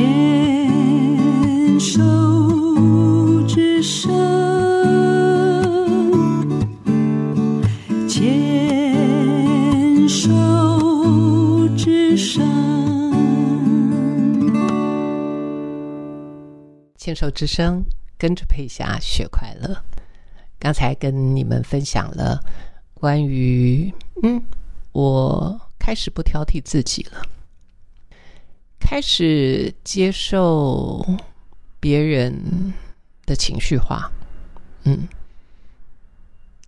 牵手之声，牵手之声。牵手之声，跟着佩霞学快乐。刚才跟你们分享了关于，嗯，我开始不挑剔自己了，开始接受别人的情绪化，嗯，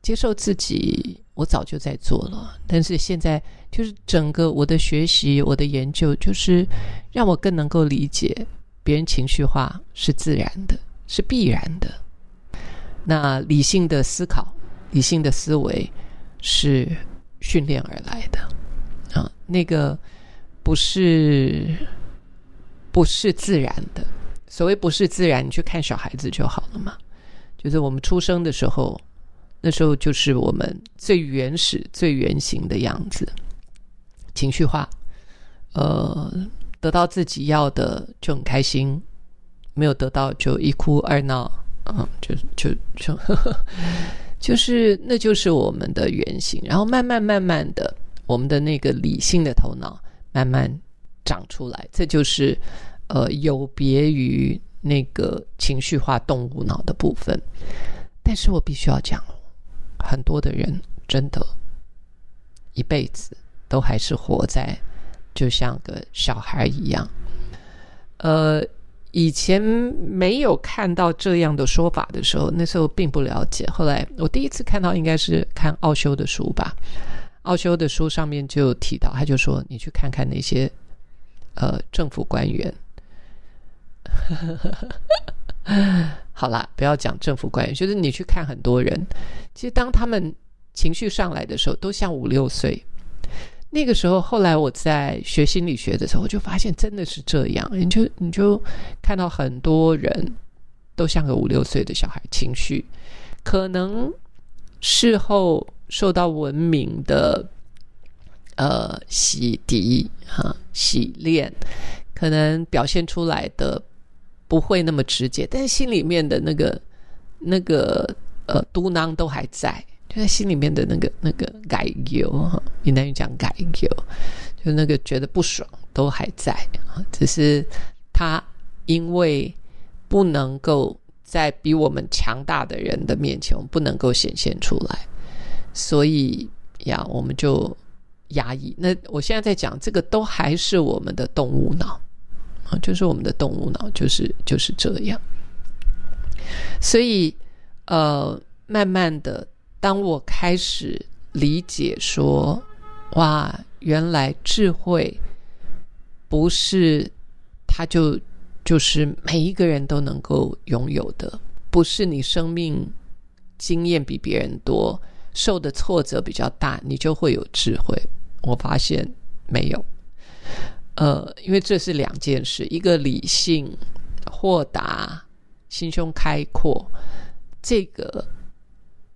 接受自己，我早就在做了，但是现在就是整个我的学习，我的研究，就是让我更能够理解。别人情绪化是自然的，是必然的。那理性的思考、理性的思维是训练而来的啊，那个不是不是自然的。所谓不是自然，你去看小孩子就好了嘛。就是我们出生的时候，那时候就是我们最原始、最原型的样子，情绪化，呃。得到自己要的就很开心，没有得到就一哭二闹，嗯，就就就 就是那就是我们的原型。然后慢慢慢慢的，我们的那个理性的头脑慢慢长出来，这就是呃有别于那个情绪化动物脑的部分。但是我必须要讲，很多的人真的，一辈子都还是活在。就像个小孩一样，呃，以前没有看到这样的说法的时候，那时候并不了解。后来我第一次看到，应该是看奥修的书吧。奥修的书上面就提到，他就说：“你去看看那些呃政府官员。”好啦，不要讲政府官员，就是你去看很多人，其实当他们情绪上来的时候，都像五六岁。那个时候，后来我在学心理学的时候，我就发现真的是这样。你就你就看到很多人都像个五六岁的小孩，情绪可能事后受到文明的呃洗涤哈洗练，可能表现出来的不会那么直接，但是心里面的那个那个呃嘟囔都还在。就在心里面的那个那个改油哈，闽南语讲改油，就那个觉得不爽都还在，只是他因为不能够在比我们强大的人的面前，我们不能够显现出来，所以呀，我们就压抑。那我现在在讲这个，都还是我们的动物脑啊，就是我们的动物脑，就是就是这样。所以呃，慢慢的。当我开始理解说，哇，原来智慧不是它就就是每一个人都能够拥有的，不是你生命经验比别人多，受的挫折比较大，你就会有智慧。我发现没有，呃，因为这是两件事，一个理性、豁达、心胸开阔，这个。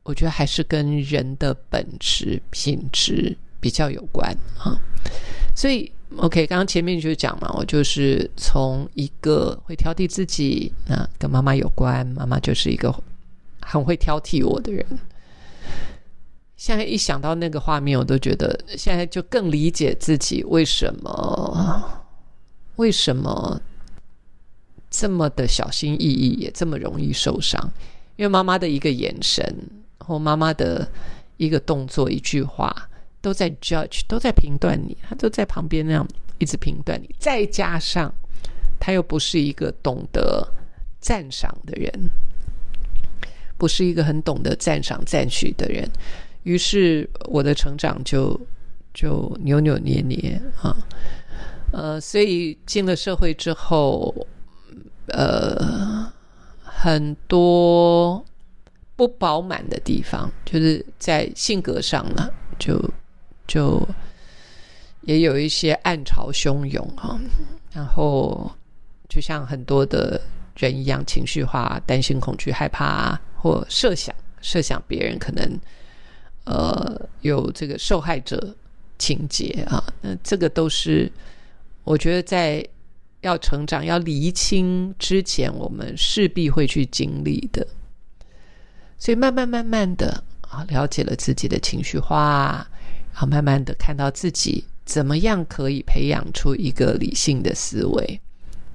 我觉得还是跟人的本质品质比较有关啊，所以 OK，刚刚前面就讲嘛，我就是从一个会挑剔自己，那跟妈妈有关，妈妈就是一个很会挑剔我的人。现在一想到那个画面，我都觉得现在就更理解自己为什么为什么这么的小心翼翼，也这么容易受伤，因为妈妈的一个眼神。或妈妈的一个动作、一句话，都在 judge，都在评断你，他都在旁边那样一直评断你。再加上他又不是一个懂得赞赏的人，不是一个很懂得赞赏、赞许的人，于是我的成长就就扭扭捏捏啊，呃，所以进了社会之后，呃，很多。不饱满的地方，就是在性格上呢，就就也有一些暗潮汹涌哈。然后就像很多的人一样，情绪化、担心、恐惧、害怕，或设想设想别人可能呃有这个受害者情节啊。那这个都是我觉得在要成长、要厘清之前，我们势必会去经历的。所以慢慢慢慢的啊，了解了自己的情绪化，然后慢慢的看到自己怎么样可以培养出一个理性的思维。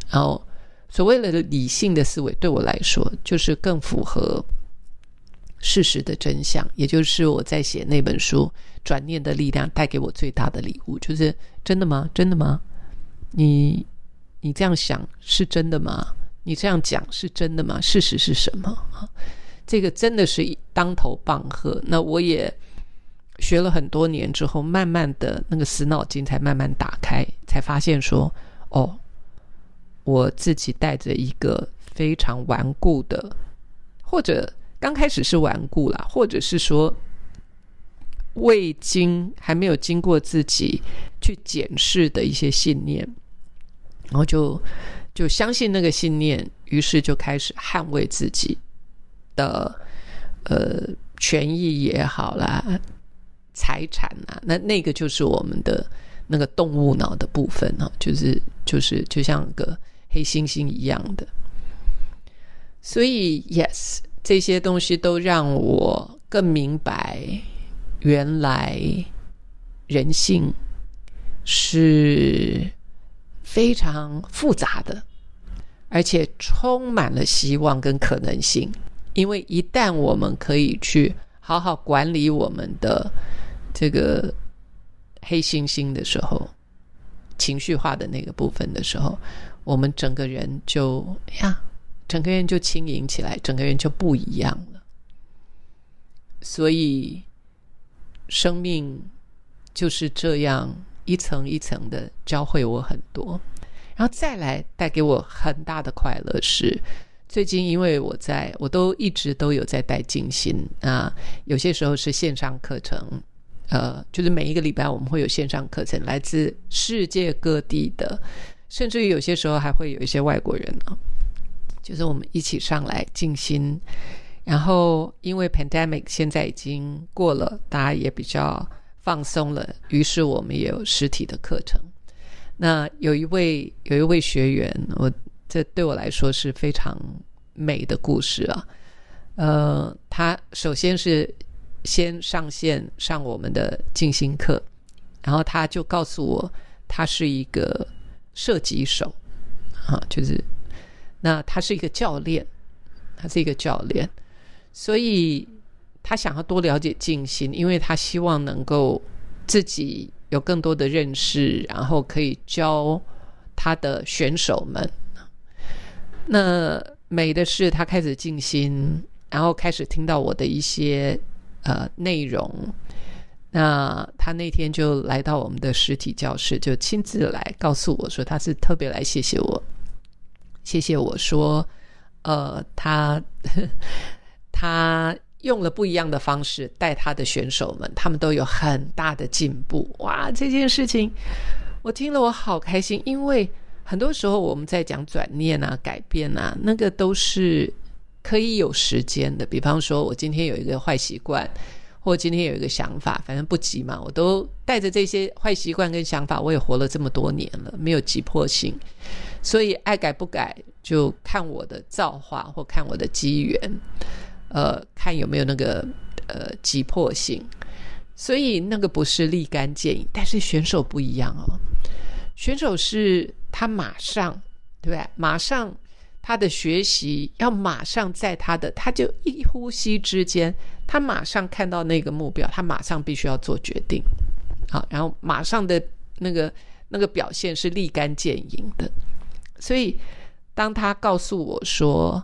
然后所谓的理性的思维，对我来说就是更符合事实的真相，也就是我在写那本书《转念的力量》带给我最大的礼物，就是真的吗？真的吗？你你这样想是真的吗？你这样讲是真的吗？事实是什么？这个真的是当头棒喝。那我也学了很多年之后，慢慢的那个死脑筋才慢慢打开，才发现说，哦，我自己带着一个非常顽固的，或者刚开始是顽固啦，或者是说未经还没有经过自己去检视的一些信念，然后就就相信那个信念，于是就开始捍卫自己。的呃权益也好啦，财产啊，那那个就是我们的那个动物脑的部分啊，就是就是就像个黑猩猩一样的。所以，yes，这些东西都让我更明白，原来人性是非常复杂的，而且充满了希望跟可能性。因为一旦我们可以去好好管理我们的这个黑猩猩的时候，情绪化的那个部分的时候，我们整个人就呀，整个人就轻盈起来，整个人就不一样了。所以，生命就是这样一层一层的教会我很多，然后再来带给我很大的快乐是。最近，因为我在，我都一直都有在带静心啊，有些时候是线上课程，呃，就是每一个礼拜我们会有线上课程，来自世界各地的，甚至于有些时候还会有一些外国人啊，就是我们一起上来静心。然后，因为 pandemic 现在已经过了，大家也比较放松了，于是我们也有实体的课程。那有一位有一位学员，我。这对我来说是非常美的故事啊！呃，他首先是先上线上我们的静心课，然后他就告诉我，他是一个射击手啊，就是那他是一个教练，他是一个教练，所以他想要多了解静心，因为他希望能够自己有更多的认识，然后可以教他的选手们。那美的是，他开始静心，然后开始听到我的一些呃内容。那他那天就来到我们的实体教室，就亲自来告诉我说，他是特别来谢谢我，谢谢我说，呃，他他用了不一样的方式带他的选手们，他们都有很大的进步。哇，这件事情我听了我好开心，因为。很多时候我们在讲转念啊、改变啊，那个都是可以有时间的。比方说，我今天有一个坏习惯，或今天有一个想法，反正不急嘛，我都带着这些坏习惯跟想法，我也活了这么多年了，没有急迫性，所以爱改不改，就看我的造化或看我的机缘，呃，看有没有那个呃急迫性。所以那个不是立竿见影，但是选手不一样哦，选手是。他马上，对不对？马上，他的学习要马上在他的，他就一呼吸之间，他马上看到那个目标，他马上必须要做决定，好，然后马上的那个那个表现是立竿见影的。所以，当他告诉我说，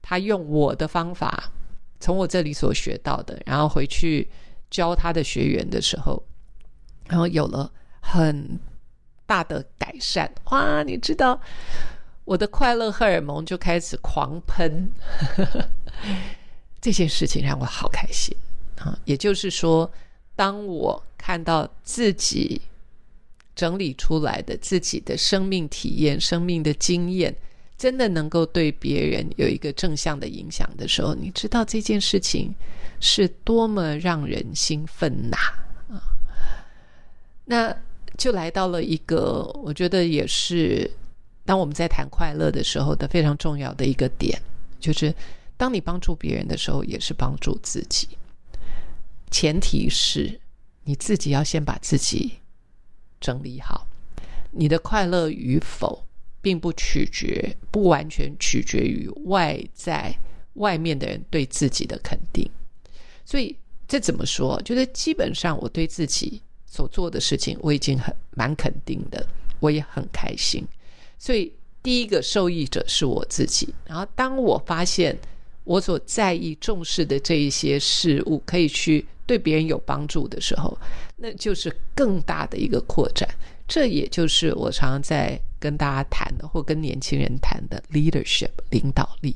他用我的方法，从我这里所学到的，然后回去教他的学员的时候，然后有了很。大的改善哇！你知道我的快乐荷尔蒙就开始狂喷，这件事情让我好开心啊！也就是说，当我看到自己整理出来的自己的生命体验、生命的经验，真的能够对别人有一个正向的影响的时候，你知道这件事情是多么让人兴奋呐！啊，那。就来到了一个，我觉得也是当我们在谈快乐的时候的非常重要的一个点，就是当你帮助别人的时候，也是帮助自己。前提是你自己要先把自己整理好。你的快乐与否，并不取决，不完全取决于外在外面的人对自己的肯定。所以这怎么说？就是基本上我对自己所做的事情，我已经很蛮肯定的，我也很开心。所以第一个受益者是我自己。然后当我发现我所在意、重视的这一些事物可以去对别人有帮助的时候，那就是更大的一个扩展。这也就是我常常在跟大家谈的，或跟年轻人谈的 leadership 领导力。